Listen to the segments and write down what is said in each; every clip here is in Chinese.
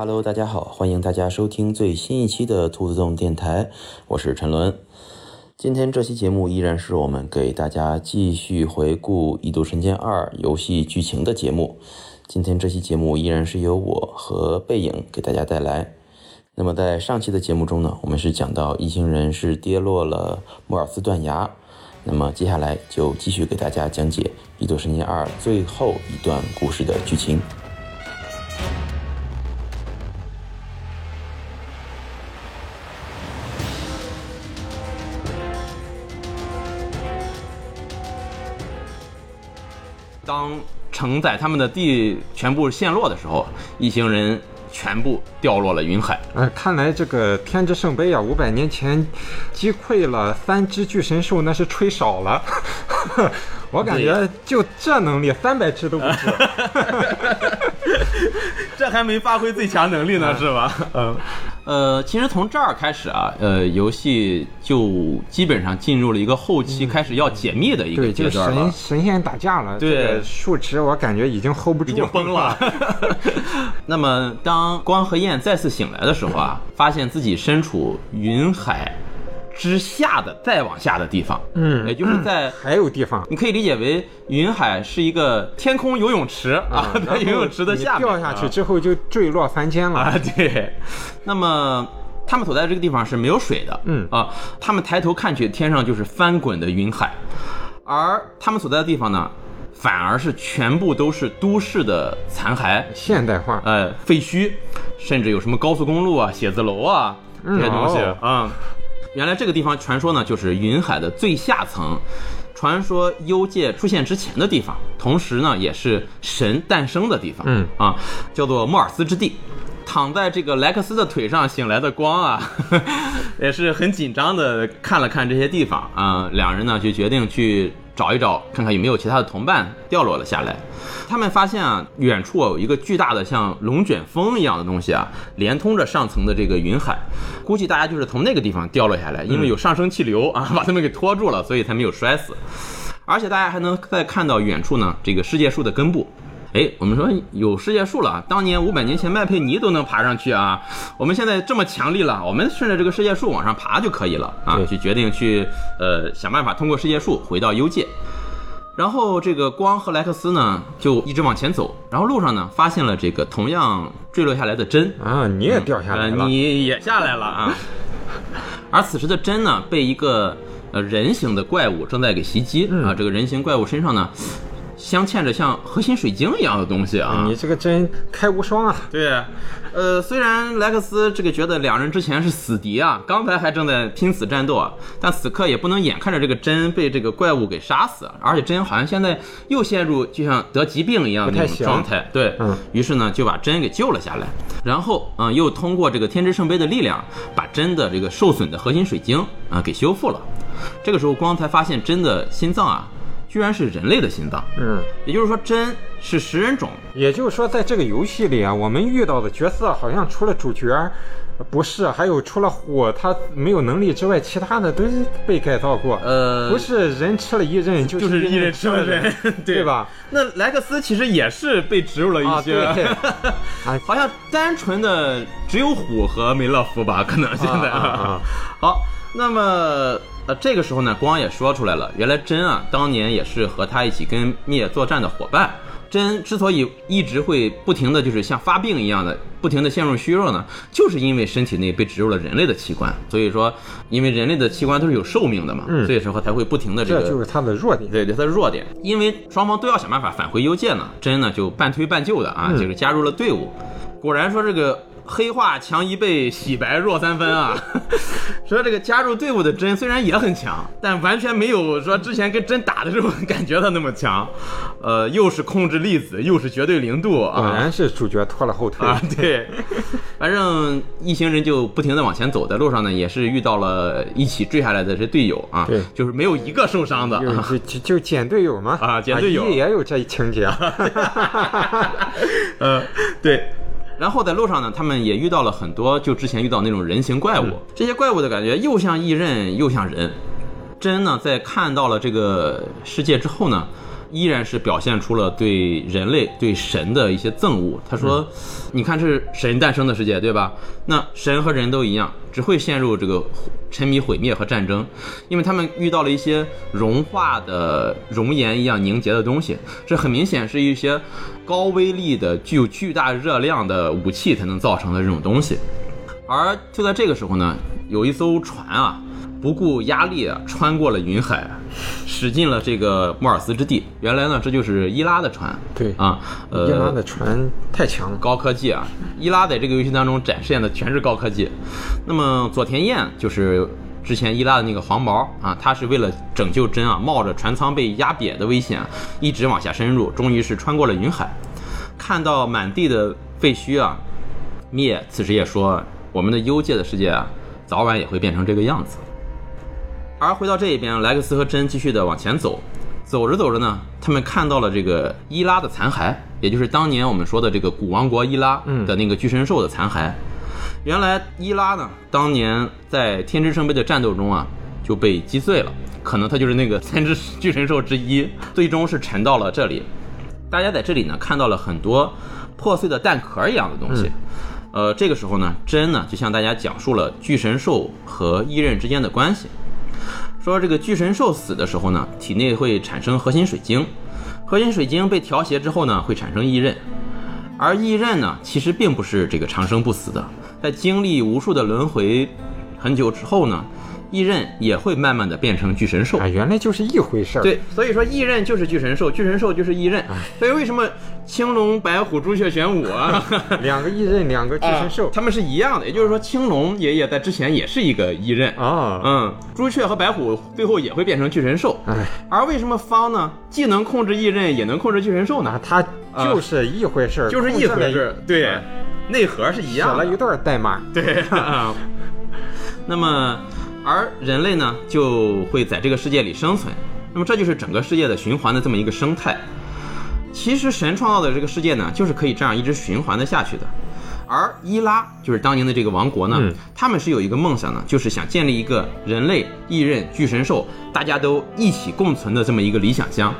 哈喽，大家好，欢迎大家收听最新一期的兔子洞电台，我是陈伦。今天这期节目依然是我们给大家继续回顾《异度神剑二》游戏剧情的节目。今天这期节目依然是由我和背影给大家带来。那么在上期的节目中呢，我们是讲到一行人是跌落了莫尔斯断崖。那么接下来就继续给大家讲解《异度神剑二》最后一段故事的剧情。当承载他们的地全部陷落的时候，一行人全部掉落了云海。呃，看来这个天之圣杯啊，五百年前击溃了三只巨神兽，那是吹少了。我感觉就这能力，三百只都不止。这还没发挥最强能力呢，是吧？嗯，呃，其实从这儿开始啊，呃，游戏就基本上进入了一个后期开始要解密的一个对，阶就是段了神。神仙打架了，对这个数值我感觉已经 hold 不住，已经崩了。那么，当光和焰再次醒来的时候啊，发现自己身处云海之下的再往下的地方，嗯也就是在。还有地方。你可以理解为云海是一个天空游泳池啊，在游泳池的下面掉下去之后就坠落凡间了。啊，对。那么他们所在的这个地方是没有水的，嗯啊，他们抬头看去，天上就是翻滚的云海，而他们所在的地方呢，反而是全部都是都市的残骸，现代化，呃，废墟，甚至有什么高速公路啊、写字楼啊这些东西哦啊、原来这个地方传说呢，就是云海的最下层，传说幽界出现之前的地方，同时呢，也是神诞生的地方。嗯啊，叫做莫尔斯之地。躺在这个莱克斯的腿上醒来的光啊，也是很紧张的看了看这些地方啊、两人呢就决定去找一找，看看有没有其他的同伴掉落了下来。他们发现啊，远处有一个巨大的像龙卷风一样的东西啊，连通着上层的这个云海。估计大家就是从那个地方掉落下来，因为有上升气流啊，把他们给拖住了，所以才没有摔死。而且大家还能再看到远处呢，这个世界树的根部。哎，我们说有世界树了，当年五百年前麦佩尼都能爬上去啊，我们现在这么强力了，我们顺着这个世界树往上爬就可以了啊，对就决定去呃想办法通过世界树回到幽界。然后这个光和莱克斯呢就一直往前走，然后路上呢发现了这个同样坠落下来的针，啊，你也掉下来呃，了，你也下来了啊。而此时的针呢，被一个呃人形的怪物正在给袭击、嗯啊。这个人形怪物身上呢，镶嵌着像核心水晶一样的东西啊。你这个真开无双啊！对，呃，虽然莱克斯这个觉得两人之前是死敌啊，刚才还正在拼死战斗啊，但此刻也不能眼看着这个针被这个怪物给杀死，而且针好像现在又陷入就像得疾病一样的那种状态。对，嗯于是呢就把针给救了下来，然后嗯、呃又通过这个天之圣杯的力量，把针的这个受损的核心水晶啊、给修复了。这个时候光才发现针的心脏啊，居然是人类的心脏，嗯，也就是说针是食人种。也就是说，在这个游戏里啊，我们遇到的角色好像除了主角不是，还有除了火他没有能力之外，其他的都是被改造过。呃不是人吃了一刃就就是一人吃了人，对吧？那莱克斯其实也是被植入了啊，一些，对，啊好像单纯的只有虎和梅勒夫吧，可能现在。啊啊啊 好，那么呃这个时候呢，光也说出来了，原来真啊当年也是和他一起跟灭作战的伙伴。真之所以一直会不停的就是像发病一样的不停的陷入虚弱呢，就是因为身体内被植入了人类的器官，所以说因为人类的器官都是有寿命的嘛，嗯所以说才会不停的这个这就是他的弱点。对对，他的弱点，因为双方都要想办法返回幽界呢，真呢就半推半就的啊，嗯就是加入了队伍。果然说这个黑化强一倍，洗白弱三分啊。说这个加入队伍的真虽然也很强，但完全没有说之前跟真打的时候感觉到那么强。呃，又是控制粒子，又是绝对零度果啊。然是主角拖了后腿。啊，对，反正一行人就不停的往前走，在路上呢，也是遇到了一起坠下来的这队友啊，对就是没有一个受伤的就啊。就就就捡队友嘛啊捡队友一也有这一情节。呃，对。然后在路上呢，他们也遇到了很多就之前遇到那种人形怪物，这些怪物的感觉又像异刃又像人。真呢，在看到了这个世界之后呢，依然是表现出了对人类、对神的一些憎恶。他说：“你看，这是神诞生的世界，对吧？那神和人都一样，只会陷入这个沉迷毁灭和战争，因为他们遇到了一些融化的熔岩一样凝结的东西，这很明显是一些高威力的、具有巨大热量的武器才能造成的这种东西。而就在这个时候呢，有一艘船啊。”不顾压力啊，穿过了云海，驶进了这个莫尔斯之地。原来呢，这就是伊拉的船。对啊，呃，伊拉的船太强了，高科技啊！伊拉在这个游戏当中展现的全是高科技。那么佐田彦就是之前伊拉的那个黄毛啊，他是为了拯救真啊，冒着船舱被压瘪的危险，一直往下深入，终于是穿过了云海，看到满地的废墟啊。灭此时也说，我们的幽界的世界啊，早晚也会变成这个样子。而回到这一边，莱克斯和珍继续的往前走，走着走着呢，他们看到了这个伊拉的残骸，也就是当年我们说的这个古王国伊拉的那个巨神兽的残骸。原来伊拉呢，当年在天之圣杯的战斗中啊，就被击碎了，可能它就是那个 三只巨神兽之一，最终是沉到了这里。大家在这里呢，看到了很多破碎的蛋壳一样的东西。呃，这个时候呢，真呢就向大家讲述了巨神兽和异刃之间的关系。说这个巨神兽死的时候呢，体内会产生核心水晶，核心水晶被调谐之后呢，会产生异刃，而异刃呢，其实并不是这个长生不死的，在经历无数的轮回很久之后呢。异刃也会慢慢的变成巨神兽啊，原来就是一回事儿。对，所以说异刃就是巨神兽，巨神兽就是异刃。所以为什么青龙、白虎、朱雀、玄武啊，两个异刃，两个巨神兽，他们是一样的。也就是说，青龙爷爷在之前也是一个异刃啊，嗯，朱雀和白虎最后也会变成巨神兽。哎，而为什么方呢，既能控制异刃，也能控制巨神兽呢？它就是一回事儿，就是一回事儿。对，内核是一样的。写了一段代码。对。那么。而人类呢，就会在这个世界里生存，那么这就是整个世界的循环的这么一个生态。其实神创造的这个世界呢，就是可以这样一直循环的下去的。而伊拉就是当年的这个王国呢，他们是有一个梦想呢，就是想建立一个人类、异刃、巨神兽大家都一起共存的这么一个理想乡。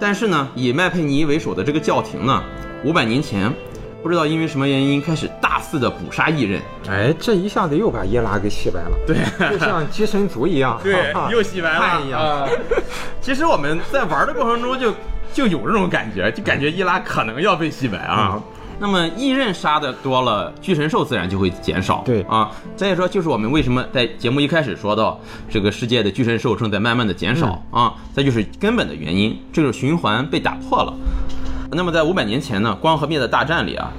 但是呢，以麦佩尼为首的这个教廷呢，五百年前。不知道因为什么原因开始大肆的捕杀异人，哎，这一下子又把伊拉给洗白了，对，就像寄生族一样，对，又洗白了。一样其实我们在玩的过程中就就有这种感觉，就感觉伊拉可能要被洗白啊。那么异刃杀的多了，巨神兽自然就会减少，对啊。再说就是我们为什么在节目一开始说到这个世界的巨神兽正在慢慢的减少啊？再就是根本的原因，这个循环被打破了。那么在五百年前呢，光和灭的大战里啊，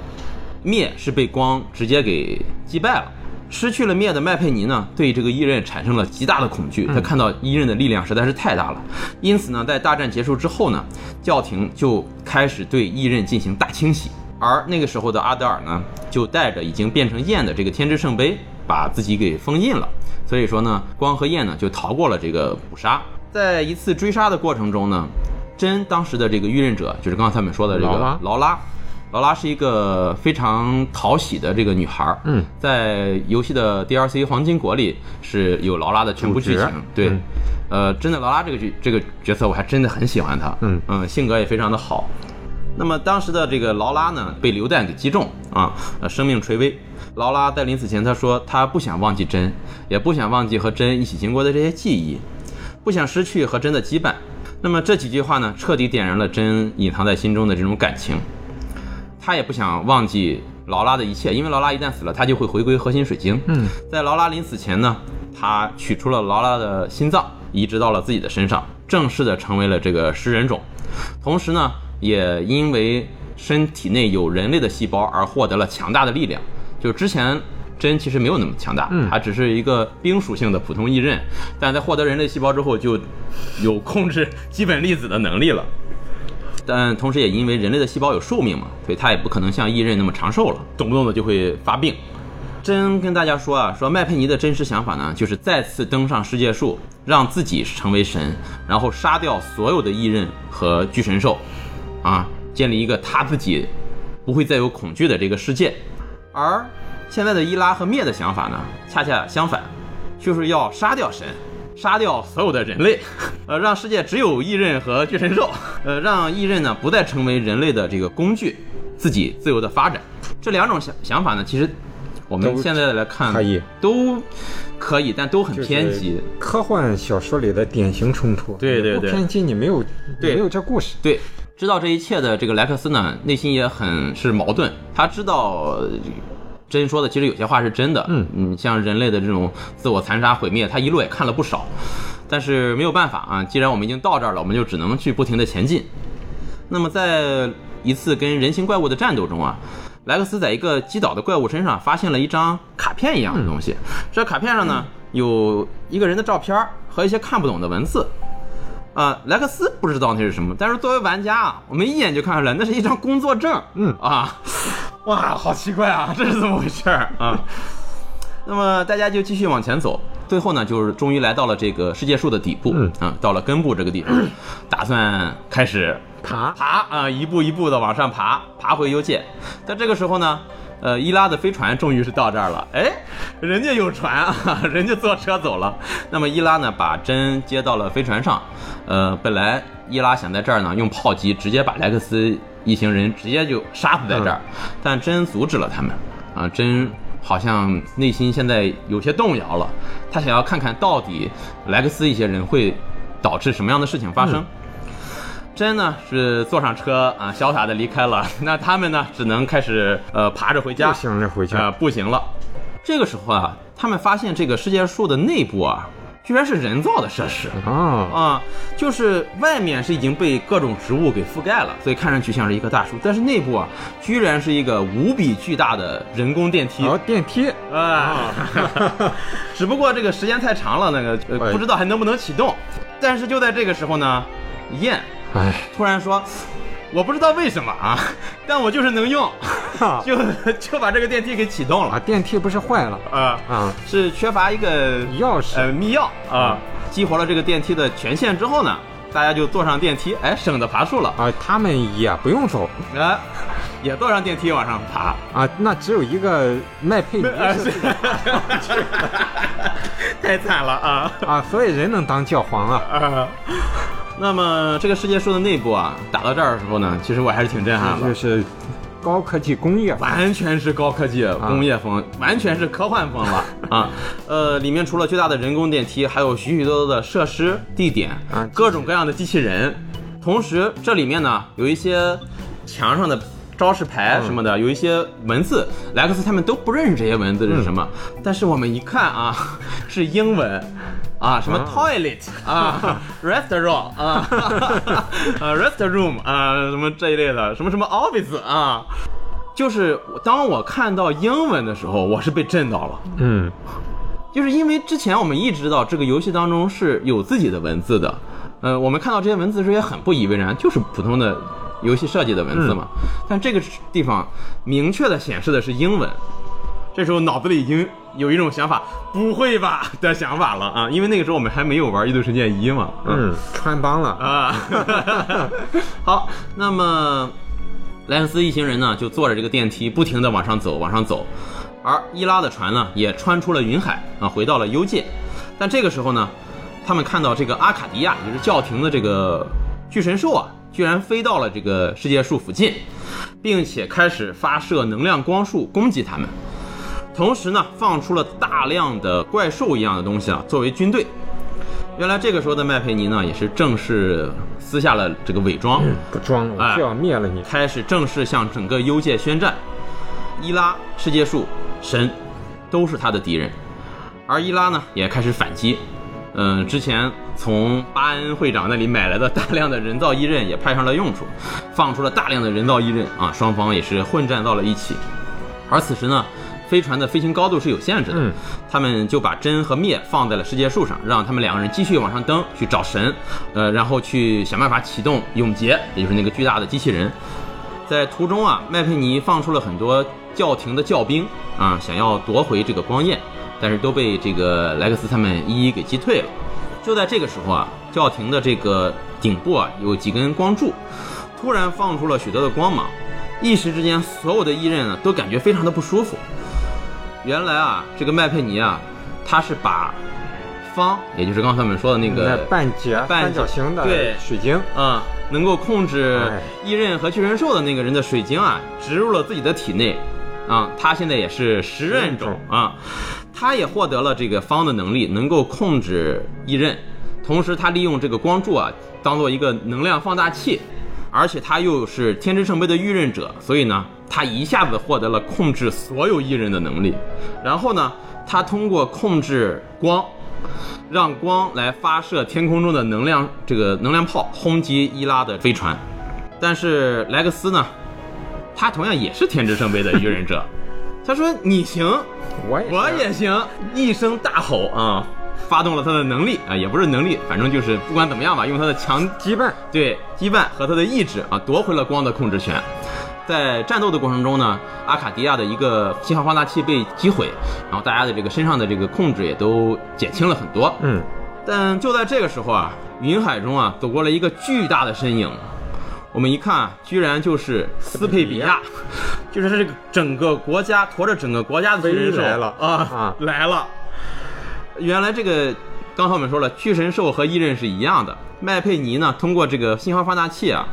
灭是被光直接给击败了，失去了灭的麦佩尼呢，对这个异刃产生了极大的恐惧。他看到异刃的力量实在是太大了，因此呢，在大战结束之后呢，教廷就开始对异刃进行大清洗。而那个时候的阿德尔呢，就带着已经变成焰的这个天之圣杯，把自己给封印了。所以说呢，光和焰呢就逃过了这个捕杀。在一次追杀的过程中呢。真当时的这个御刃者就是刚才他们说的这个劳拉，劳拉是一个非常讨喜的这个女孩嗯，在游戏的 DLC 黄金国里是有劳拉的全部剧情。对，呃，真的劳拉这个角这个角色我还真的很喜欢她。嗯嗯，性格也非常的好。那么当时的这个劳拉呢，被榴弹给击中啊，呃，生命垂危。劳拉在临死前她说，她不想忘记真，也不想忘记和真一起经过的这些记忆，不想失去和真的羁绊。那么这几句话呢，彻底点燃了真隐藏在心中的这种感情。他也不想忘记劳拉的一切，因为劳拉一旦死了，他就会回归核心水晶。嗯，在劳拉临死前呢，他取出了劳拉的心脏，移植到了自己的身上，正式的成为了这个食人种。同时呢，也因为身体内有人类的细胞而获得了强大的力量。就之前。真其实没有那么强大，它只是一个冰属性的普通异刃，但在获得人类细胞之后，就有控制基本粒子的能力了。但同时也因为人类的细胞有寿命嘛，所以它也不可能像异刃那么长寿了，动不动的就会发病。真跟大家说啊，说麦佩尼的真实想法呢，就是再次登上世界树，让自己成为神，然后杀掉所有的异刃和巨神兽，啊，建立一个他自己不会再有恐惧的这个世界，而。现在的伊拉和灭的想法呢，恰恰相反，就是要杀掉神，杀掉所有的人类，呃，让世界只有异刃和巨神兽，呃，让异刃呢不再成为人类的这个工具，自己自由的发展。这两种想想法呢，其实我们现在来看可以都可以，但都很偏激。科幻小说里的典型冲突。对对对不偏激，你没有对没有这故事。对，知道这一切的这个莱克斯呢，内心也很是矛盾。他知道呃真说的其实有些话是真的，嗯嗯，像人类的这种自我残杀毁灭，他一路也看了不少，但是没有办法啊，既然我们已经到这儿了，我们就只能去不停的前进。那么在一次跟人形怪物的战斗中啊，莱克斯在一个击倒的怪物身上发现了一张卡片一样的东西，这卡片上呢有一个人的照片和一些看不懂的文字。啊，莱克斯不知道那是什么，但是作为玩家啊，我们一眼就看出来，那是一张工作证。嗯啊，哇，好奇怪啊，这是怎么回事儿 啊？那么大家就继续往前走，最后呢，就是终于来到了这个世界树的底部，嗯啊，到了根部这个地方，打算开始爬爬啊，一步一步的往上爬，爬回幽界。但这个时候呢，呃，伊拉的飞船终于是到这儿了，哎，人家有船啊，人家坐车走了。那么伊拉呢，把针接到了飞船上，呃，本来伊拉想在这儿呢用炮击直接把莱克斯一行人直接就杀死在这儿，但真阻止了他们啊，真。好像内心现在有些动摇了，他想要看看到底莱克斯一些人会导致什么样的事情发生。真呢是坐上车啊，潇洒的离开了。那他们呢，只能开始呃爬着回家，步行着回家啊、步行了。这个时候啊，他们发现这个世界树的内部啊，居然是人造的设施。啊，啊，就是外面是已经被各种植物给覆盖了，所以看上去像是一棵大树，但是内部啊，居然是一个无比巨大的人工电梯。哦，电梯啊，只不过这个时间太长了，那个不知道还能不能启动。但是就在这个时候呢，燕哎，突然说：“我不知道为什么啊，但我就是能用，就 就把这个电梯给启动啊，了。电梯不是坏了啊，啊？是缺乏一个钥匙呃密钥啊。激活了这个电梯的权限之后呢，大家就坐上电梯，哎，省得爬树了，啊，他们也不用走啊，也坐上电梯往上爬。啊，那只有一个麦佩尼啊，是是太惨了啊！啊，所以人能当教皇啊。啊，那么这个世界树的内部啊，打到这儿的时候呢，其实我还是挺震撼的，就是高科技工业完全是高科技工业风，完全是科幻风了 啊！呃，里面除了巨大的人工电梯，还有许许多多的设施地点啊各种各样的机器人，同时这里面呢有一些墙上的。招式牌什么的，有一些文字，莱克斯他们都不认识这些文字是什么，但是我们一看啊，是英文，啊，什么啊 toilet 啊，restaurant 啊，啊 restroom 啊，什么这一类的，什么什么 office 啊，就是当我看到英文的时候，我是被震到了，嗯，就是因为之前我们一直知道这个游戏当中是有自己的文字的，呃，我们看到这些文字时也很不以为然，就是普通的游戏设计的文字嘛，但这个地方明确的显示的是英文，这时候脑子里已经有一种想法，不会吧 的想法了啊，因为那个时候我们还没有玩《异度神剑一》嘛，嗯，穿帮了。啊，好，那么莱恩斯一行人呢，就坐着这个电梯，不停的往上走，往上走。而伊拉的船呢，也穿出了云海啊，回到了幽界。但这个时候呢，他们看到这个阿卡迪亚，也就是教廷的这个巨神兽啊，居然飞到了这个世界树附近，并且开始发射能量光束攻击他们。同时呢，放出了大量的怪兽一样的东西啊，作为军队。原来这个时候的麦佩尼呢，也是正式撕下了这个伪装，不装了，就要灭了你。开始正式向整个幽界宣战。伊拉、世界树、神都是他的敌人，而伊拉呢也开始反击。嗯、之前从巴恩会长那里买来的大量的人造伊刃也派上了用处，放出了大量的人造伊刃啊，双方也是混战到了一起。而此时呢，飞船的飞行高度是有限制的，嗯他们就把真和灭放在了世界树上，让他们两个人继续往上登去找神，呃，然后去想办法启动永劫，也就是那个巨大的机器人。在途中啊，麦佩尼放出了很多教廷的教兵啊，想要夺回这个光焰，但是都被这个莱克斯他们一一给击退了。就在这个时候啊，教廷的这个顶部啊有几根光柱，突然放出了许多的光芒，一时之间，所有的异刃呢都感觉非常的不舒服。原来啊，这个麦佩尼啊，他是把方，也就是刚才我们说的那那个半截半角形的对水晶，啊、能够控制哎异刃和巨人兽的那个人的水晶啊，植入了自己的体内，啊，他现在也是十刃种啊，他也获得了这个方的能力，能够控制异刃，同时他利用这个光柱啊，当做一个能量放大器，而且他又是天之圣杯的御刃者，所以呢，他一下子获得了控制所有异刃的能力，然后呢，他通过控制光。让光来发射天空中的能量，这个能量炮轰击伊拉的飞船。但是莱克斯呢，他同样也是天之圣杯的御刃者。他说：“你行，我也我也行。”一声大吼啊，发动了他的能力啊，也不是能力，反正就是不管怎么样吧，用他的强羁绊，对羁绊和他的意志啊，夺回了光的控制权。在战斗的过程中呢，阿卡迪亚的一个信号放大器被击毁，然后大家的这个身上的这个控制也都减轻了很多。嗯，但就在这个时候啊，云海中啊走过了一个巨大的身影。我们一看，居然就是斯佩比亚，就是这个整个国家驮着整个国家的巨神兽来了啊。啊来了。原来这个刚才我们说了，巨神兽和异刃是一样的。麦佩尼呢，通过这个信号放大器啊，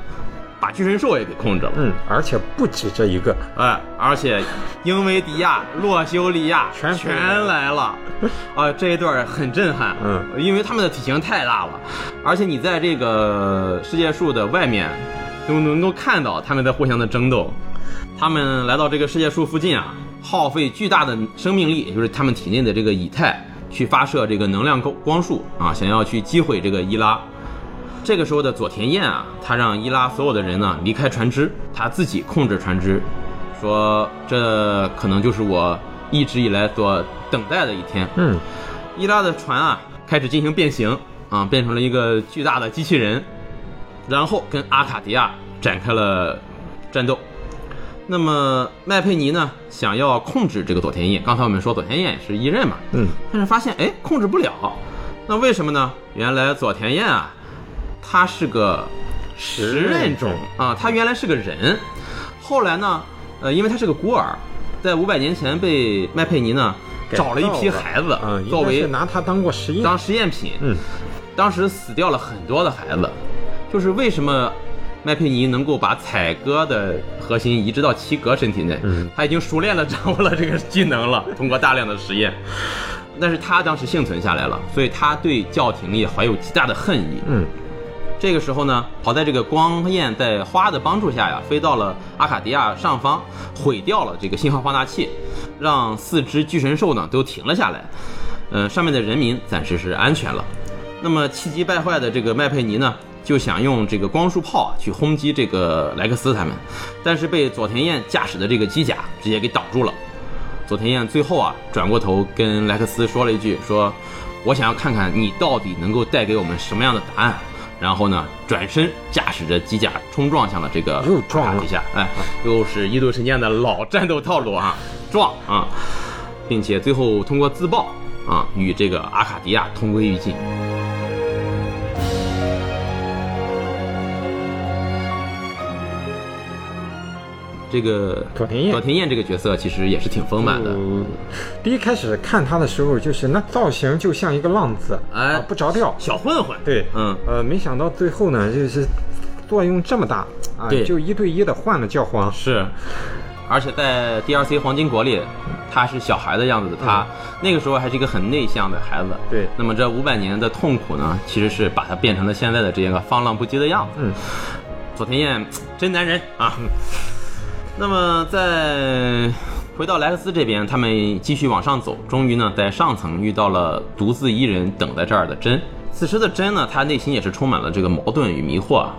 把巨神兽也给控制了。嗯，而且不止这一个，哎，而且英维迪亚、洛修利亚全全来了，啊，这一段很震撼，嗯，因为他们的体型太大了，而且你在这个世界树的外面都能够看到他们在互相的争斗。他们来到这个世界树附近啊，耗费巨大的生命力，也就是他们体内的这个以太，去发射这个能量光光束啊，想要去击毁这个伊拉。这个时候的佐田彦啊，他让伊拉所有的人呢离开船只，他自己控制船只，说这可能就是我一直以来所等待的一天。嗯，伊拉的船啊开始进行变形啊，变成了一个巨大的机器人，然后跟阿卡迪亚展开了战斗。那么麦佩尼呢，想要控制这个佐田彦，刚才我们说佐田彦是一任嘛，嗯，但是发现哎控制不了，那为什么呢？原来佐田彦啊，他是个食人种。啊，他原来是个人，后来呢，呃，因为他是个孤儿，在五百年前被麦佩尼呢找了一批孩子嗯，作为拿他当过实验，当实验品，嗯，当时死掉了很多的孩子，就是为什么麦佩尼能够把采哥的核心移植到齐格身体内，嗯他已经熟练的掌握了这个技能了，通过大量的实验。但是他当时幸存下来了，所以他对教廷也怀有极大的恨意。嗯，这个时候呢，好在这个光焰在花的帮助下呀，飞到了阿卡迪亚上方，毁掉了这个信号放大器，让四只巨神兽呢都停了下来。呃，上面的人民暂时是安全了。那么气急败坏的这个麦佩尼呢，就想用这个光束炮啊去轰击这个莱克斯他们，但是被佐田彦驾驶的这个机甲直接给挡住了。佐田彦最后啊转过头跟莱克斯说了一句：“说我想要看看你到底能够带给我们什么样的答案。”然后呢，转身驾驶着机甲冲撞向了这个又撞了一下，哎，又是一度神剑的老战斗套路啊，撞啊，并且最后通过自爆啊，与这个阿卡迪亚同归于尽。这个佐田彦佐田彦这个角色其实也是挺丰满的，呃第一开始看他的时候，就是那造型就像一个浪子，哎啊不着调。小混混。对，嗯，呃，没想到最后呢，就是作用这么大啊，对就一对一的换了教皇。是，而且在 DLC 黄金国里，他是小孩的样子的他，那个时候还是一个很内向的孩子。对那么这五百年的痛苦呢，其实是把他变成了现在的这个放浪不羁的样子。嗯，佐田彦真男人啊。那么在回到莱克斯这边，他们继续往上走，终于呢在上层遇到了独自一人等在这儿的真。此时的真呢，他内心也是充满了这个矛盾与迷惑啊。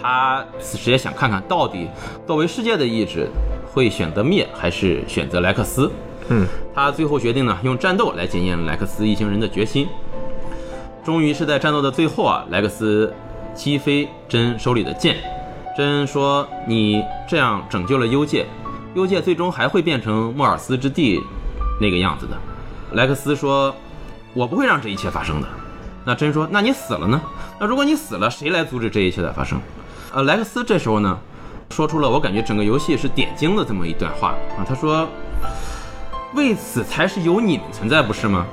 他此时也想看看到底作为世界的意志会选择灭还是选择莱克斯。嗯，他最后决定呢用战斗来检验莱克斯一行人的决心。终于是在战斗的最后啊，莱克斯击飞真手里的剑。真说：“你这样拯救了幽界，幽界最终还会变成莫尔斯之地那个样子的。”莱克斯说：“我不会让这一切发生的。”那真说：“那你死了呢？那如果你死了，谁来阻止这一切的发生？”呃，莱克斯这时候呢，说出了我感觉整个游戏是点睛的这么一段话啊，他说：“为此才是有你们存在，不是吗？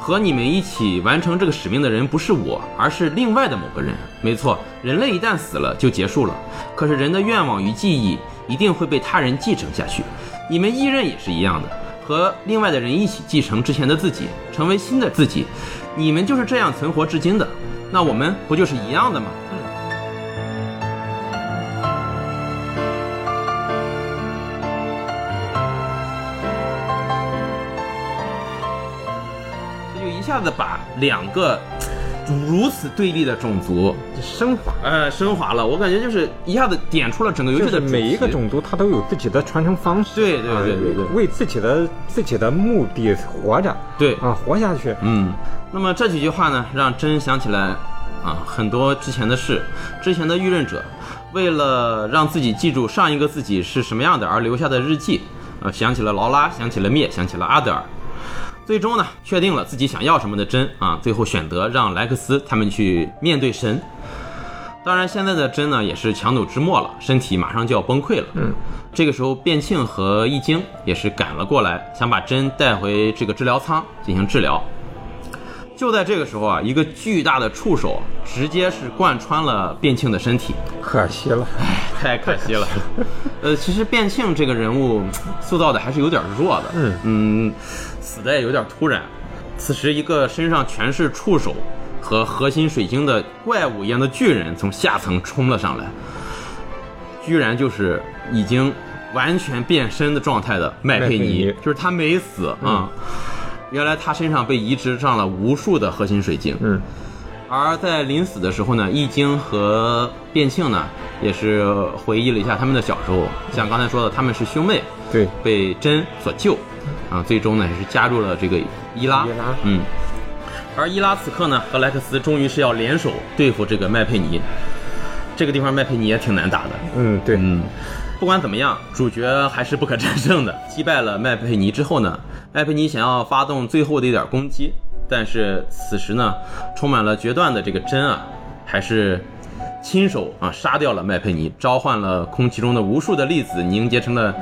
和你们一起完成这个使命的人不是我，而是另外的某个人。没错，人类一旦死了就结束了，可是人的愿望与记忆一定会被他人继承下去。你们异人也是一样的，和另外的人一起继承之前的自己，成为新的自己。你们就是这样存活至今的，那我们不就是一样的吗？下子把两个 如此对立的种族，升华。呃，升华了。我感觉就是一下子点出了整个游戏的主每一个种族，它都有自己的传承方式，对对啊对对对为自己的自己的目的活着，对啊，活下去。嗯，那么这几句话呢，让真想起来啊很多之前的事，之前的预任者为了让自己记住上一个自己是什么样的而留下的日记，呃，想起了劳拉，想起了灭，想起了阿德尔。最终呢，确定了自己想要什么的真啊，最后选择让莱克斯他们去面对神。当然，现在的真呢也是强弩之末了，身体马上就要崩溃了。嗯，这个时候卞庆和易经也是赶了过来，想把真带回这个治疗舱进行治疗。就在这个时候啊，一个巨大的触手直接是贯穿了卞庆的身体，可惜了，太可惜了。呃，其实卞庆这个人物塑造的还是有点弱的，嗯嗯，死的也有点突然。此时，一个身上全是触手和核心水晶的怪物一样的巨人从下层冲了上来，居然就是已经完全变身的状态的麦佩麦佩尼。尼，就是他没死啊、原来他身上被移植上了无数的核心水晶，嗯，而在临死的时候呢，易经和卞庆呢也是回忆了一下他们的小时候，像刚才说的，他们是兄妹，对，被真所救，啊，最终呢也是加入了这个伊拉，伊拉。嗯，而伊拉此刻呢和莱克斯终于是要联手对付这个麦佩尼，这个地方麦佩尼也挺难打的，嗯，对，嗯，不管怎么样，主角还是不可战胜的。击败了麦佩尼之后呢，麦佩尼想要发动最后的一点攻击，但是此时呢，充满了决断的这个真啊，还是亲手啊杀掉了麦佩尼，召唤了空气中的无数的粒子凝结成了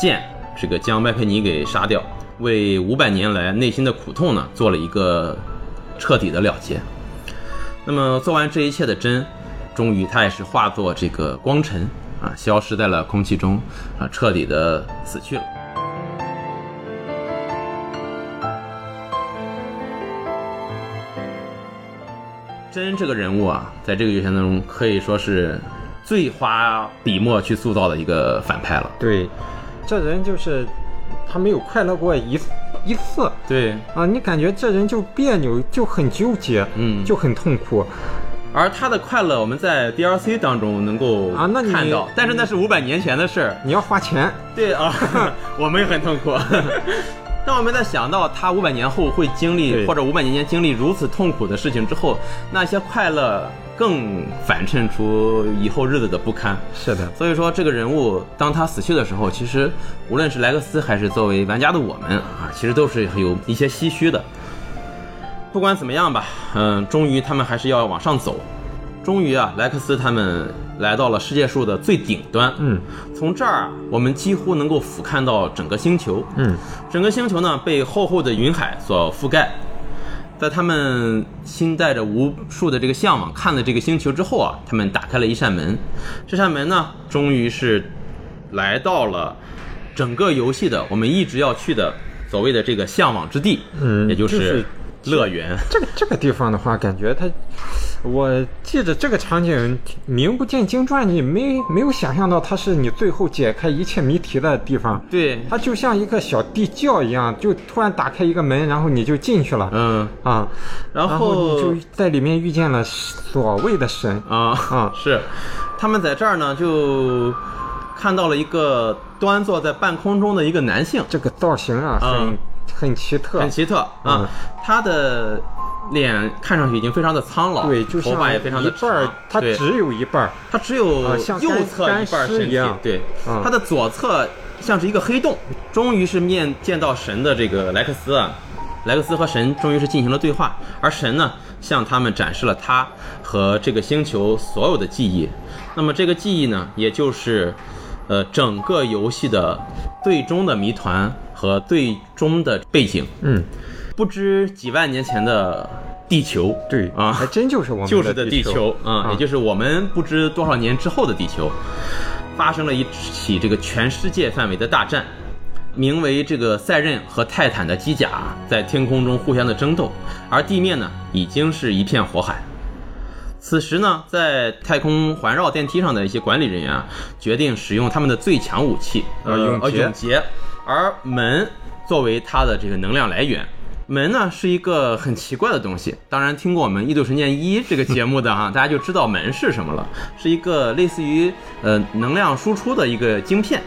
剑，这个将麦佩尼给杀掉，为五百年来内心的苦痛呢做了一个彻底的了结。那么做完这一切的真，终于他也是化作这个光尘啊，消失在了空气中啊，彻底的死去了。真这个人物啊，在这个游戏当中可以说是最花笔墨去塑造的一个反派了。对，这人就是他没有快乐过一一次对，啊，你感觉这人就别扭，就很纠结，嗯就很痛苦。而他的快乐，我们在 DLC 当中能够啊那你看到，但是那是五百年前的事儿。你要花钱，对啊，我们也很痛苦。当我们在想到他五百年后会经历，或者五百年前经历如此痛苦的事情之后，那些快乐更反衬出以后日子的不堪。是的，所以说，这个人物当他死去的时候，其实无论是莱克斯还是作为玩家的我们啊，其实都是有一些唏嘘的。不管怎么样吧，嗯，终于他们还是要往上走。终于啊，莱克斯他们来到了世界树的最顶端。嗯从这儿啊，我们几乎能够俯瞰到整个星球。嗯，整个星球呢被厚厚的云海所覆盖。在他们心带着无数的这个向往看了这个星球之后啊，他们打开了一扇门。这扇门呢，终于是来到了整个游戏的我们一直要去的所谓的这个向往之地，嗯也就就是是乐园。这个这个地方的话，感觉它，我记着这个场景名不见经传，你没没有想象到它是你最后解开一切谜题的地方。对，它就像一个小地窖一样，就突然打开一个门，然后你就进去了。嗯，啊，然然后后你就在里面遇见了所谓的神。啊啊是，他们在这儿呢就看到了一个端坐在半空中的一个男性，这个造型啊，很、嗯很奇特，很奇特啊，嗯他的脸看上去已经非常的苍老，对，就像头发也非常的一半儿长，对它只有一半儿。它只有右侧一半干尸身体对，嗯它的左侧像是一个黑洞。终于是面见到神的这个莱克斯啊，莱克斯和神终于是进行了对话，而神呢向他们展示了他和这个星球所有的记忆。那么这个记忆呢，也就是呃整个游戏的最终的谜团和最终的背景。嗯，不知几万年前的地球，对啊还真就是我们就是的地地球啊，也就是我们不知多少年之后的地球，发生了一起这个全世界范围的大战，名为这个赛壬和泰坦的机甲在天空中互相的争斗，而地面呢已经是一片火海。此时呢，在太空环绕电梯上的一些管理人员啊，决定使用他们的最强武器，呃永劫呃永劫，而门作为它的这个能量来源。门呢是一个很奇怪的东西，当然听过我们《异度神剑一》这个节目的哈，大家就知道门是什么了，是一个类似于呃能量输出的一个晶片。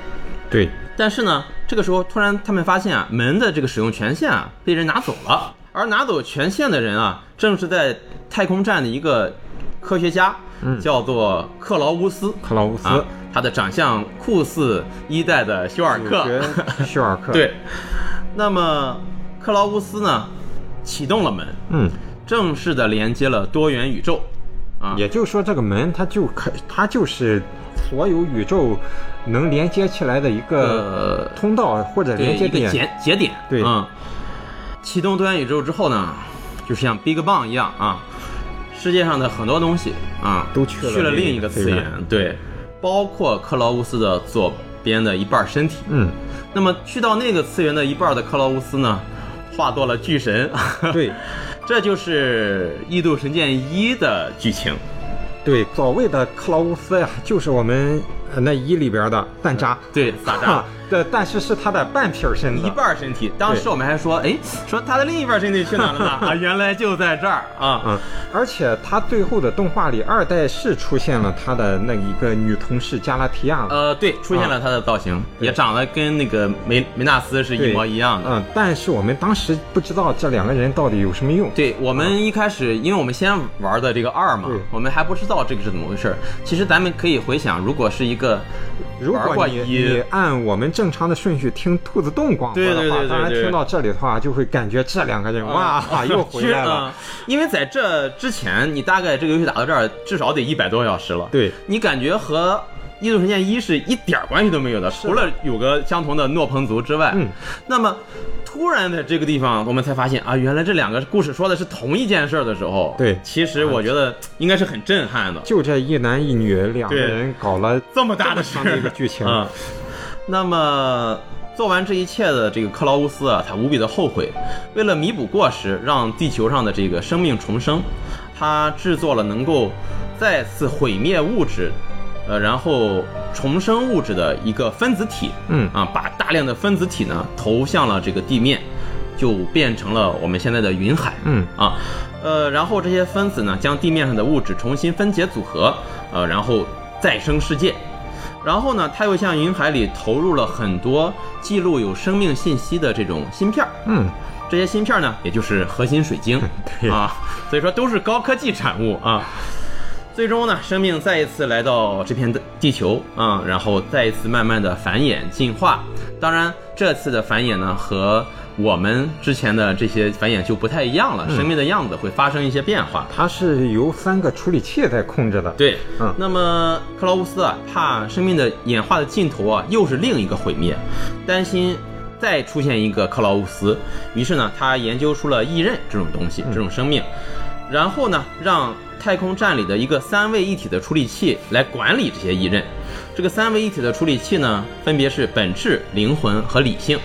对，但是呢，这个时候突然他们发现啊，门的这个使用权限啊被人拿走了，而拿走权限的人啊，正是在太空站的一个科学家，嗯叫做克劳乌斯。克劳乌斯啊，他的长相酷似一代的休尔克，主角 休尔克，，对。那么克劳乌斯呢，启动了门，嗯，正式的连接了多元宇宙，啊，也就是说这个门它就可它就是所有宇宙能连接起来的一个呃通道或者连接一个节点，节点，对。嗯，启动多元宇宙之后呢，就是像 Big Bang 一样啊，世界上的很多东西啊都去了去了另一个次元，对，包括克劳乌斯的左边的一半身体。嗯，那么去到那个次元的一半的克劳乌斯呢，化作了巨神，对这就是《异度神剑一》的剧情。对，所谓的克劳乌斯呀，就是我们呃那一里边的蛋渣，对，撒哈扎。对，但是是他的半片儿身子，一半身体，当时我们还说，哎，说他的另一半身体去哪了呢？啊，原来就在这儿啊！嗯，而且他最后的动画里，二代是出现了他的那一个女同事加拉提亚了。呃，对，出现了他的造型，也长得跟那个梅梅纳斯是一模一样的。嗯，但是我们当时不知道这两个人到底有什么用。对我们一开始，因为我们先玩的这个二嘛，我们还不知道这个是怎么回事。其实咱们可以回想，如果是一个如果你你按我们正常的顺序听兔子洞广播的话，当然听到这里的话，就会感觉这两个人哇、又回来了。啊因为在这之前，你大概这个游戏打到这儿，至少得一百多小时了。对，你感觉和《异度神剑一》是一点儿关系都没有的，除了有个相同的诺彭族之外。嗯，那么突然在这个地方，我们才发现啊，原来这两个故事说的是同一件事儿的时候，对其实我觉得应该是很震撼的，就这一男一女两个人搞了这么大的事这么长的一个剧情。啊。那么。做完这一切的这个克劳乌斯啊，他无比的后悔。为了弥补过失，让地球上的这个生命重生，他制作了能够再次毁灭物质，呃，然后重生物质的一个分子体。嗯啊，把大量的分子体呢投向了这个地面，就变成了我们现在的云海。嗯啊，呃，然后这些分子呢将地面上的物质重新分解组合，呃，然后再生世界。然后呢，它又向云海里投入了很多记录有生命信息的这种芯片儿。嗯，这些芯片呢，也就是核心水晶 对啊，所以说都是高科技产物啊。最终呢，生命再一次来到这片的地球啊，然后再一次慢慢的繁衍进化。当然，这次的繁衍呢，和我们之前的这些繁衍就不太一样了，生命的样子会发生一些变化。它是由三个处理器在控制的。对，嗯那么克劳乌斯啊，怕生命的演化的尽头啊，又是另一个毁灭，担心再出现一个克劳乌斯，于是呢，他研究出了异刃这种东西，这种生命，然后呢，让太空站里的一个三位一体的处理器来管理这些异刃。这个三位一体的处理器呢，分别是本质、灵魂和理性。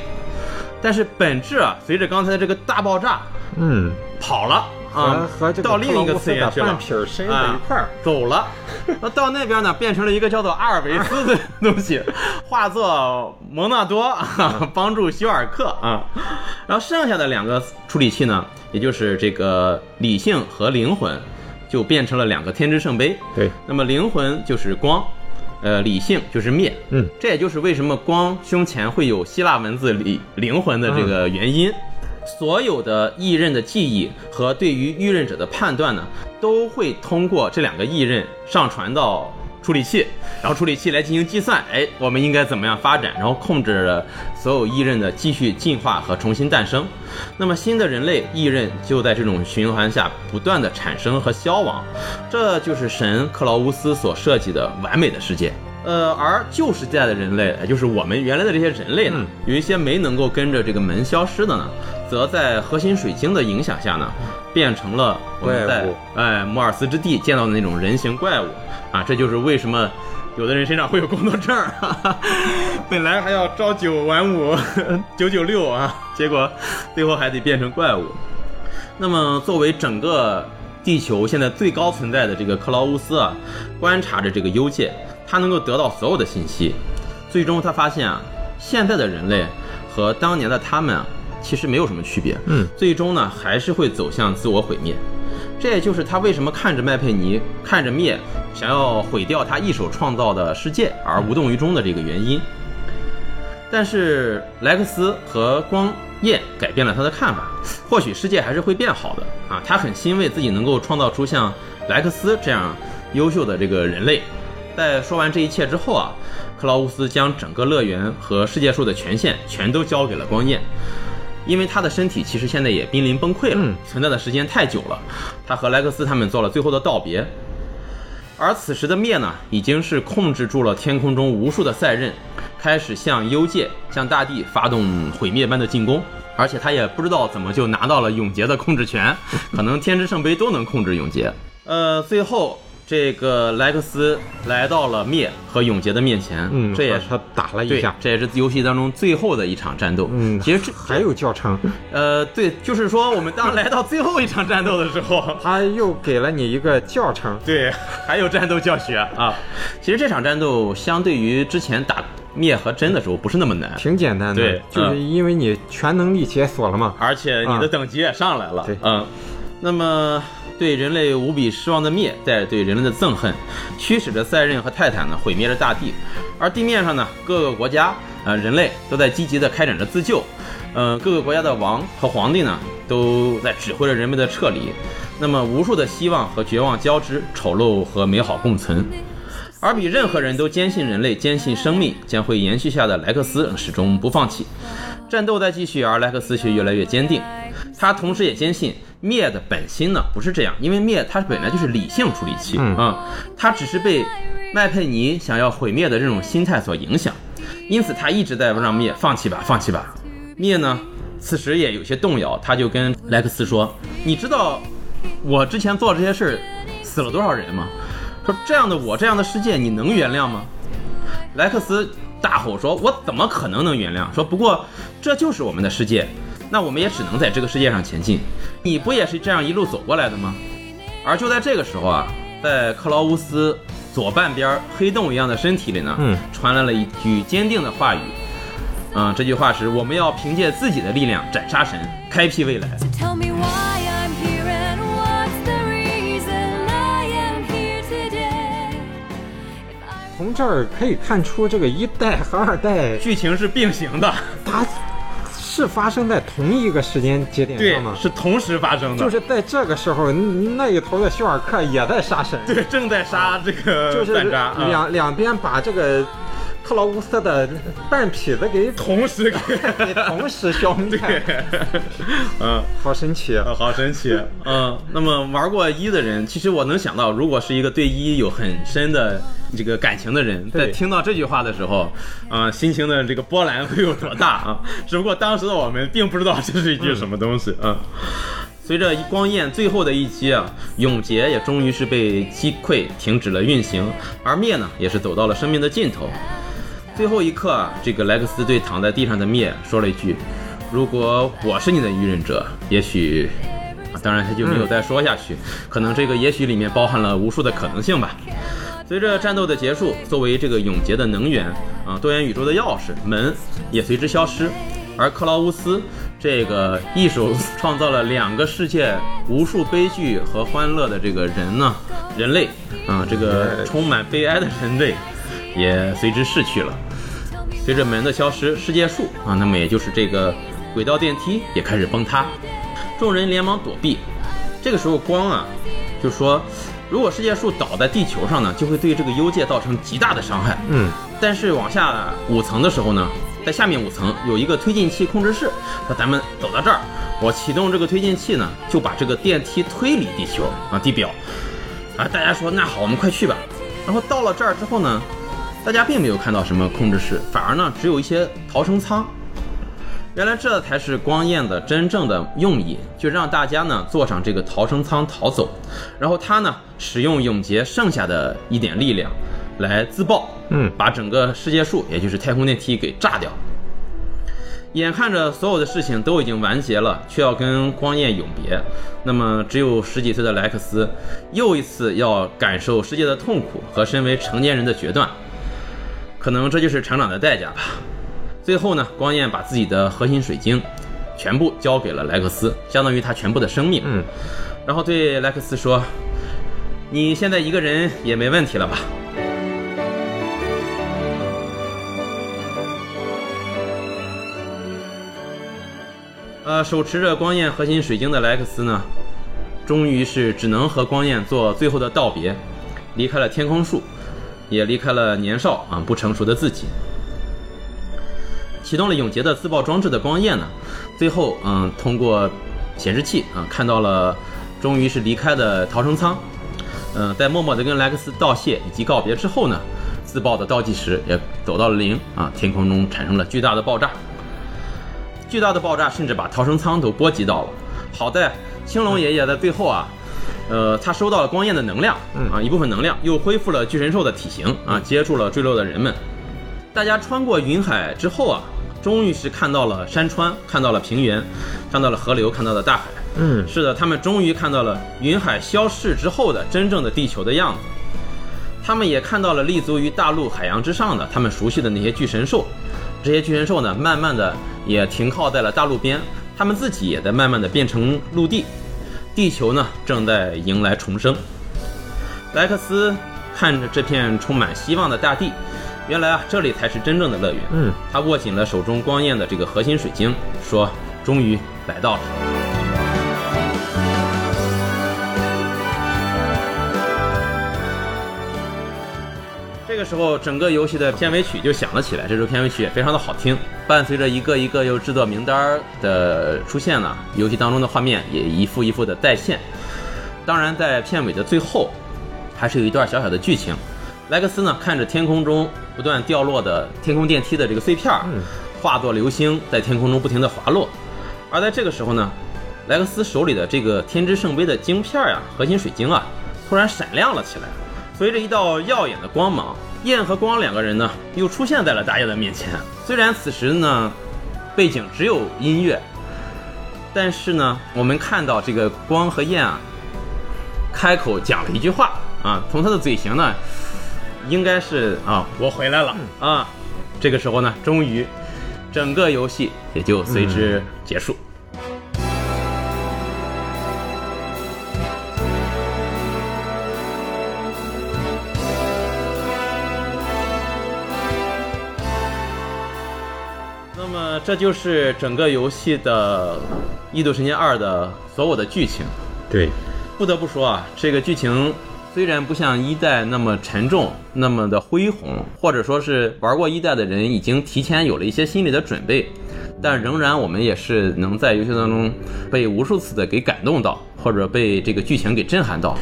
但是本质啊，随着刚才的这个大爆炸嗯，跑了和啊，和这个到另一个次元去了半。撇儿身在一块儿。走了，那到那边呢，变成了一个叫做阿尔维斯的 东西，化作蒙纳多，啊帮助休尔克啊。然后剩下的两个处理器呢，也就是这个理性和灵魂，就变成了两个天之圣杯。对，那么灵魂就是光，呃，理性就是灭。嗯，这也就是为什么光胸前会有希腊文字里灵魂的这个原因。所有的异刃的记忆和对于遇刃者的判断呢，都会通过这两个异刃上传到处理器，然后处理器来进行计算，哎，我们应该怎么样发展，然后控制了所有异刃的继续进化和重新诞生。那么新的人类异刃就在这种循环下不断的产生和消亡，这就是神克劳乌斯所设计的完美的世界。呃，而旧时代的人类，也就是我们原来的这些人类呢，嗯有一些没能够跟着这个门消失的呢，则在核心水晶的影响下呢，变成了我们在哎摩尔斯之地见到的那种人形怪物啊，这就是为什么。有的人身上会有工作证儿，哈哈，本来还要朝九晚五，九九六啊，结果最后还得变成怪物。那么，作为整个地球现在最高存在的这个克劳乌斯啊，观察着这个幽界，他能够得到所有的信息。最终，他发现啊，现在的人类和当年的他们啊，其实没有什么区别。嗯，最终呢，还是会走向自我毁灭。这也就是他为什么看着麦佩尼，看着灭，想要毁掉他一手创造的世界而无动于衷的这个原因。但是莱克斯和光焰改变了他的看法，或许世界还是会变好的啊！他很欣慰自己能够创造出像莱克斯这样优秀的这个人类。在说完这一切之后啊，克劳乌斯将整个乐园和世界树的权限全都交给了光彦，因为他的身体其实现在也濒临崩溃了，嗯存在的时间太久了。他和莱克斯他们做了最后的道别，而此时的灭呢，已经是控制住了天空中无数的赛刃，开始向幽界、向大地发动毁灭般的进攻。而且他也不知道怎么就拿到了永劫的控制权，可能天之圣杯都能控制永劫。呃，最后这个莱克斯来到了灭和永劫的面前，嗯，这也是他打了一下，，这也是游戏当中最后的一场战斗。嗯，其实这还有教程，呃，对，就是说我们当来到最后一场战斗的时候，他又给了你一个教程，对，还有战斗教学啊。其实这场战斗相对于之前打灭和真的时候不是那么难，挺简单的，对就是因为你全能力解锁了嘛。而且你的啊等级也上来了。对嗯，那么对人类无比失望的灭，带着对人类的憎恨，驱使着赛壬和泰坦呢毁灭了大地，而地面上呢各个国家呃人类都在积极的开展着自救，呃各个国家的王和皇帝呢都在指挥着人们的撤离，那么无数的希望和绝望交织，丑陋和美好共存。而比任何人都坚信人类、坚信生命将会延续下的莱克斯始终不放弃。战斗在继续，而莱克斯却越来越坚定。他同时也坚信灭的本心呢不是这样，因为灭它本来就是理性处理器嗯啊，他只是被麦佩尼想要毁灭的这种心态所影响，因此他一直在让灭放弃吧，放弃吧。灭呢，此时也有些动摇，他就跟莱克斯说：“你知道我之前做这些事儿死了多少人吗？说这样的我这样的世界你能原谅吗？”莱克斯大吼说：“我怎么可能能原谅？说不过这就是我们的世界，那我们也只能在这个世界上前进。你不也是这样一路走过来的吗？”而就在这个时候啊，在克劳乌斯左半边黑洞一样的身体里呢，嗯传来了一句坚定的话语。嗯，这句话是我们要凭借自己的力量斩杀神，开辟未来。从这儿可以看出，这个一代和二代剧情是并行的，它是发生在同一个时间节点上吗，？是同时发生的，就是在这个时候，那一头的休尔克也在杀神，对，正在杀这个就是两两边把这个特劳乌斯的半痞子给 同时给，同时消灭，嗯。好神奇。啊，好神奇，嗯，那么玩过一的人，其实我能想到，如果是一个对一有很深的这个感情的人，在听到这句话的时候，啊、心情的这个波澜会有多大啊？只不过当时的我们并不知道这是一句什么东西啊。随着光焰最后的一击啊，永劫也终于是被击溃，停止了运行，而灭呢，也是走到了生命的尽头。最后一刻啊，这个莱克斯对躺在地上的灭说了一句：“如果我是你的愚人者，也许……”啊，当然他就没有再说下去，可能这个也许里面包含了无数的可能性吧。随着战斗的结束，作为这个永劫的能源啊，多元宇宙的钥匙门也随之消失，而克劳乌斯这个一手创造了两个世界、无数悲剧和欢乐的这个人呢，人类啊，这个充满悲哀的人类也随之逝去了。随着门的消失，世界树啊，那么也就是这个轨道电梯也开始崩塌，众人连忙躲避。这个时候光啊，就说，如果世界树倒在地球上呢，就会对这个幽界造成极大的伤害。嗯，但是往下五层的时候呢，在下面五层有一个推进器控制室，说咱们走到这儿，我启动这个推进器呢，就把这个电梯推离地球啊地表。啊，大家说那好，我们快去吧。然后到了这儿之后呢，大家并没有看到什么控制室，反而呢只有一些逃生舱。原来这才是光焰的真正的用意，就让大家呢坐上这个逃生舱逃走，然后他呢使用永劫剩下的一点力量来自爆，嗯把整个世界树，也就是太空电梯给炸掉。眼看着所有的事情都已经完结了，却要跟光焰永别，那么只有十几岁的莱克斯，又一次要感受世界的痛苦和身为成年人的决断，可能这就是成长的代价吧。最后呢，光彦把自己的核心水晶全部交给了莱克斯，相当于他全部的生命。嗯，然后对莱克斯说：“你现在一个人也没问题了吧？”呃，手持着光焰核心水晶的莱克斯呢，终于是只能和光焰做最后的道别，离开了天空树，也离开了年少啊不成熟的自己。启动了永劫的自爆装置的光焰呢，最后嗯通过显示器啊看到了，终于是离开的逃生舱。嗯、在默默的跟莱克斯道谢以及告别之后呢，自爆的倒计时也走到了零啊，天空中产生了巨大的爆炸。巨大的爆炸甚至把逃生舱都波及到了。好在青龙爷爷在最后啊，呃，他收到了光焰的能量，啊，一部分能量又恢复了巨神兽的体型啊，接住了坠落的人们。大家穿过云海之后啊，终于是看到了山川，看到了平原，看到了河流，看到了大海。嗯是的，他们终于看到了云海消逝之后的真正的地球的样子。他们也看到了立足于大陆海洋之上的他们熟悉的那些巨神兽。这些巨神兽呢，慢慢的也停靠在了大陆边，他们自己也在慢慢的变成陆地。地球呢，正在迎来重生。莱克斯看着这片充满希望的大地，原来啊，这里才是真正的乐园。嗯，他握紧了手中光焰的这个核心水晶，说：“终于来到了。”这个时候，整个游戏的片尾曲就响了起来。这首片尾曲也非常的好听，伴随着一个一个又制作名单的出现呢，游戏当中的画面也一幅一幅的再现。当然，在片尾的最后，还是有一段小小的剧情。莱克斯呢，看着天空中不断掉落的天空电梯的这个碎片儿，化作流星在天空中不停的滑落。而在这个时候呢，莱克斯手里的这个天之圣杯的晶片呀、核心水晶啊，突然闪亮了起来。随着一道耀眼的光芒，焰和光两个人呢，又出现在了大家的面前。虽然此时呢，背景只有音乐，但是呢，我们看到这个光和焰啊，开口讲了一句话啊，从他的嘴型呢，应该是啊，我回来了啊。这个时候呢，终于，整个游戏也就随之结束。那么这就是整个游戏的《异度神剑二》的所有的剧情。对，不得不说啊，这个剧情虽然不像一代那么沉重，那么的恢宏，或者说是玩过一代的人已经提前有了一些心理的准备，但仍然我们也是能在游戏当中被无数次的给感动到，或者被这个剧情给震撼到。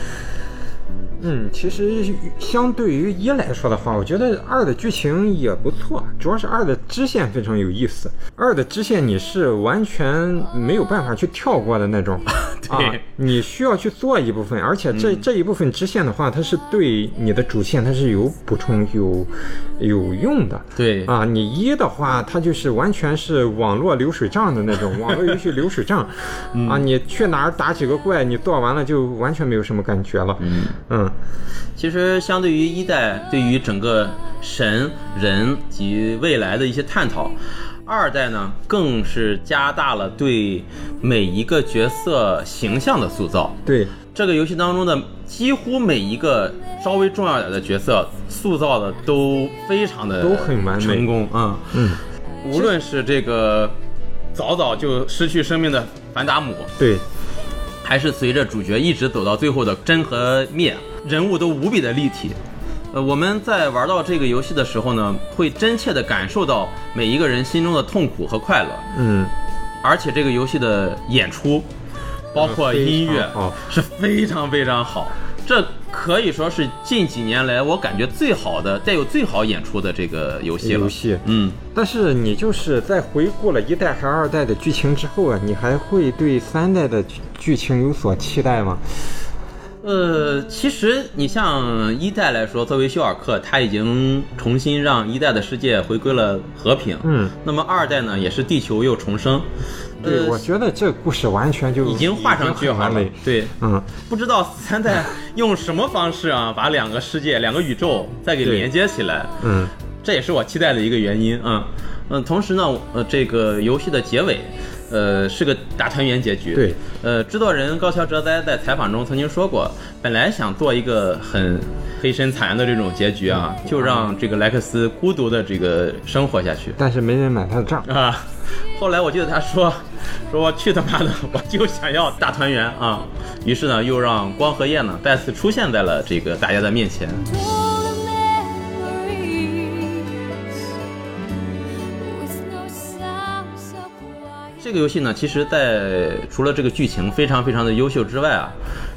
嗯，其实相对于一来说的话，我觉得二的剧情也不错，主要是二的支线非常有意思。二的支线你是完全没有办法去跳过的那种，对啊，你需要去做一部分，而且这、这一部分支线的话，它是对你的主线它是有补充、有有用的。对啊，你一的话，它就是完全是网络流水账的那种网络游戏流水账，啊，你去哪儿打几个怪，你做完了就完全没有什么感觉了。嗯嗯其实相对于一代对于整个神人及未来的一些探讨，二代呢更是加大了对每一个角色形象的塑造。对，这个游戏当中的几乎每一个稍微重要点的角色塑造的都非常的都很完美成功啊。嗯，无论是这个早早就失去生命的凡达姆，对，还是随着主角一直走到最后的真和灭，人物都无比的立体。呃，我们在玩到这个游戏的时候呢，会真切的感受到每一个人心中的痛苦和快乐，嗯，而且这个游戏的演出，包括音乐非是非常非常好。这可以说是近几年来我感觉最好的、带有最好演出的这个游戏了。游戏。嗯，但是你就是在回顾了一代和二代的剧情之后啊，你还会对三代的剧剧情有所期待吗？呃，其实你像一代来说，作为修尔克，他已经重新让一代的世界回归了和平。嗯，那么二代呢，也是地球又重生。对，呃我觉得这个故事完全就已经画上句号了。对，嗯，不知道三代用什么方式啊，把两个世界、两个宇宙再给连接起来。嗯，这也是我期待的一个原因啊。嗯，同时呢，呃，这个游戏的结尾，呃，是个大团圆结局。对，呃，制作人高桥哲哉在采访中曾经说过，本来想做一个很黑深惨的这种结局啊，就让这个莱克斯孤独的这个生活下去。但是没人买他的账。啊，后来我记得他说，说我去他妈的，我就想要大团圆啊！于是呢，又让光和夜呢再次出现在了这个大家的面前。这个游戏呢，其实在除了这个剧情非常非常的优秀之外啊，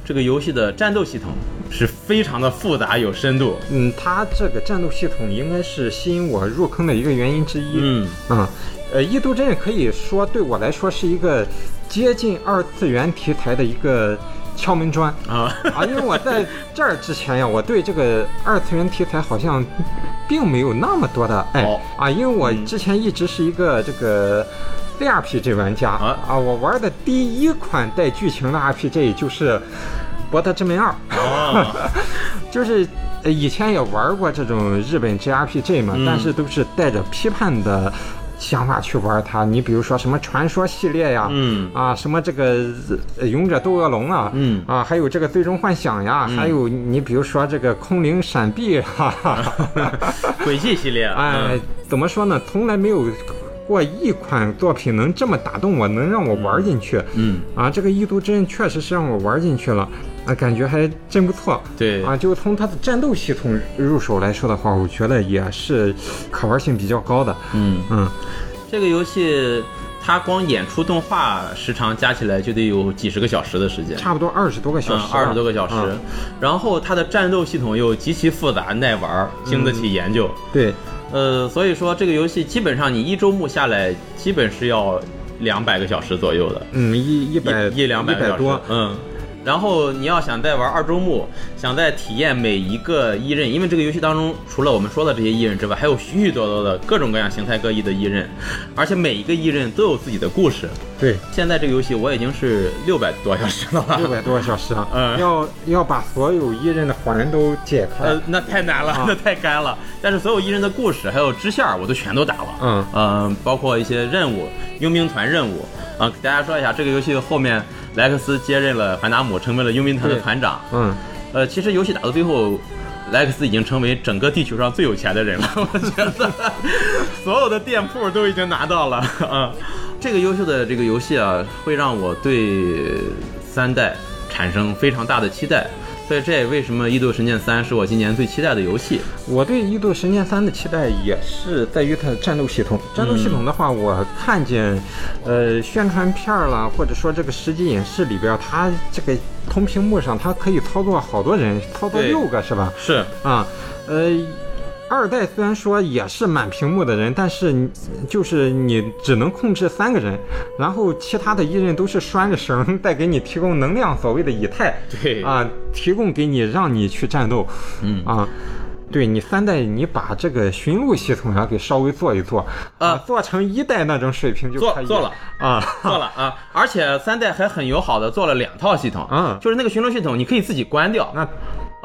这个游戏的战斗系统是非常的复杂有深度。嗯，它这个战斗系统应该是吸引我入坑的一个原因之一。嗯。嗯，呃，异度真人可以说对我来说是一个接近二次元题材的一个敲门砖。啊，啊，因为我在这儿之前呀，我对这个二次元题材好像并没有那么多的爱、哦。啊，因为我之前一直是一个这个 CRPG 玩家啊。啊，我玩的第一款带剧情的 RPG 就是《博德之门二》啊，就是呃以前也玩过这种日本 JRPG 嘛，嗯。但是都是带着批判的想法去玩它。你比如说什么传说系列呀，嗯。啊，什么这个呃勇者斗恶龙啊，嗯。啊，还有这个最终幻想呀，还有你比如说这个空灵闪避，哈哈，轨迹系列，哎嗯，怎么说呢？从来没有过一款作品能这么打动我，能让我玩进去。嗯，啊，这个异度真确实是让我玩进去了，啊，感觉还真不错。对啊，就从它的战斗系统入手来说的话，我觉得也是可玩性比较高的。嗯，嗯，这个游戏它光演出动画时长加起来就得有几十个小时的时间。差不多二十多个小嗯，时，二十多个小时，嗯然后它的战斗系统又极其复杂耐玩，经得起研究。对，呃，所以说这个游戏基本上你一周目下来，基本是要两百个小时左右的，嗯，一一百一一两百个小时百多，嗯。然后你要想再玩二周目，想再体验每一个异刃，因为这个游戏当中除了我们说的这些异刃之外，还有许许多多的各种各样形态各异的异刃，而且每一个异刃都有自己的故事。对，现在这个游戏我已经是六百多小时了吧？六百多个小时啊，嗯要要把所有异刃的环都解开。呃，那太难了，啊那太干了。但是所有异刃的故事还有支线儿，我都全都打了。嗯呃，包括一些任务、佣兵团任务啊、给大家说一下，这个游戏后面莱克斯接任了凡达姆，成为了佣兵团的团长。嗯，呃，其实游戏打到最后，莱克斯已经成为整个地球上最有钱的人了。我觉得所有的店铺都已经拿到了啊。这个优秀的这个游戏啊，会让我对三代产生非常大的期待。所以这也为什么《异度神剑三》是我今年最期待的游戏。我对《异度神剑三》的期待也是在于它的战斗系统。战斗系统的话，我看见，呃，宣传片儿啦，或者说这个实际演示里边儿，它这个同屏幕上它可以操作好多人，操作六个是吧？是，啊，呃。二代虽然说也是满屏幕的人，但是你就是你只能控制三个人，然后其他的一人都是拴着绳带给你提供能量，所谓的以太，对。啊，提供给你让你去战斗，嗯。啊。对你三代，你把这个寻路系统啊给稍微做一做啊做成一代那种水平就可以做做了。啊，做了啊！而且三代还很友好的做了两套系统，嗯。就是那个寻路系统，你可以自己关掉。那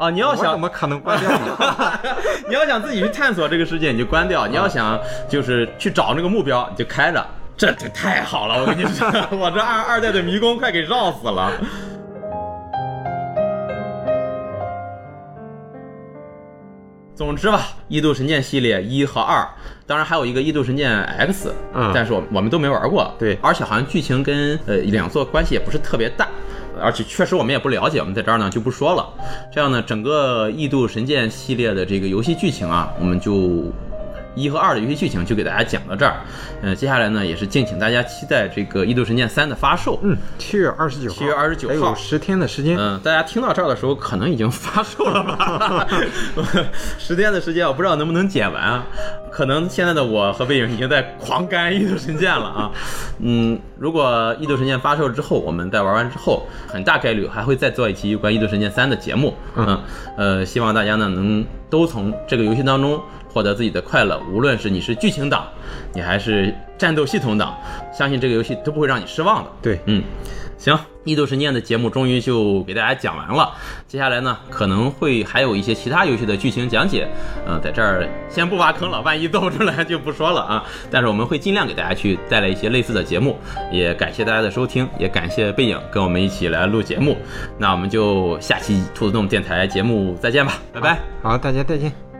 啊，你要想怎么可能关掉呢？你要想自己去探索这个世界，你就关掉；你要想就是去找那个目标，你就开着。这这太好了，我跟你说，我这二二代的迷宫快给绕死了。总之吧，《异度神剑》系列一和二，当然还有一个《异度神剑 X》，嗯但是我我们都没玩过。对而且好像剧情跟呃两座关系也不是特别大，而且确实我们也不了解，我们在这儿呢就不说了。这样呢，整个《异度神剑》系列的这个游戏剧情啊，我们就一和二的游戏剧情就给大家讲到这儿。呃，接下来呢，也是敬请大家期待这个《异度神剑三》的发售。嗯，七月二十九号，7月29还有号十天的时间。嗯，大家听到这儿的时候，可能已经发售了吧？十天的时间，我不知道能不能剪完啊。可能现在的我和背影已经在狂干《异度神剑》了啊。嗯，如果《异度神剑》发售之后，我们在玩完之后，很大概率还会再做一期有关《异度神剑三》的节目。嗯，呃，希望大家呢能都从这个游戏当中获得自己的快乐，无论是你是剧情党，你还是战斗系统党，相信这个游戏都不会让你失望的。对，嗯，行，《异度神剑》的节目终于就给大家讲完了。接下来呢，可能会还有一些其他游戏的剧情讲解，嗯、在这儿先不挖坑了，万一兜出来就不说了啊。但是我们会尽量给大家去带来一些类似的节目，也感谢大家的收听，也感谢背影跟我们一起来录节目。那我们就下期兔子洞电台节目再见吧，拜拜。好，大家再见。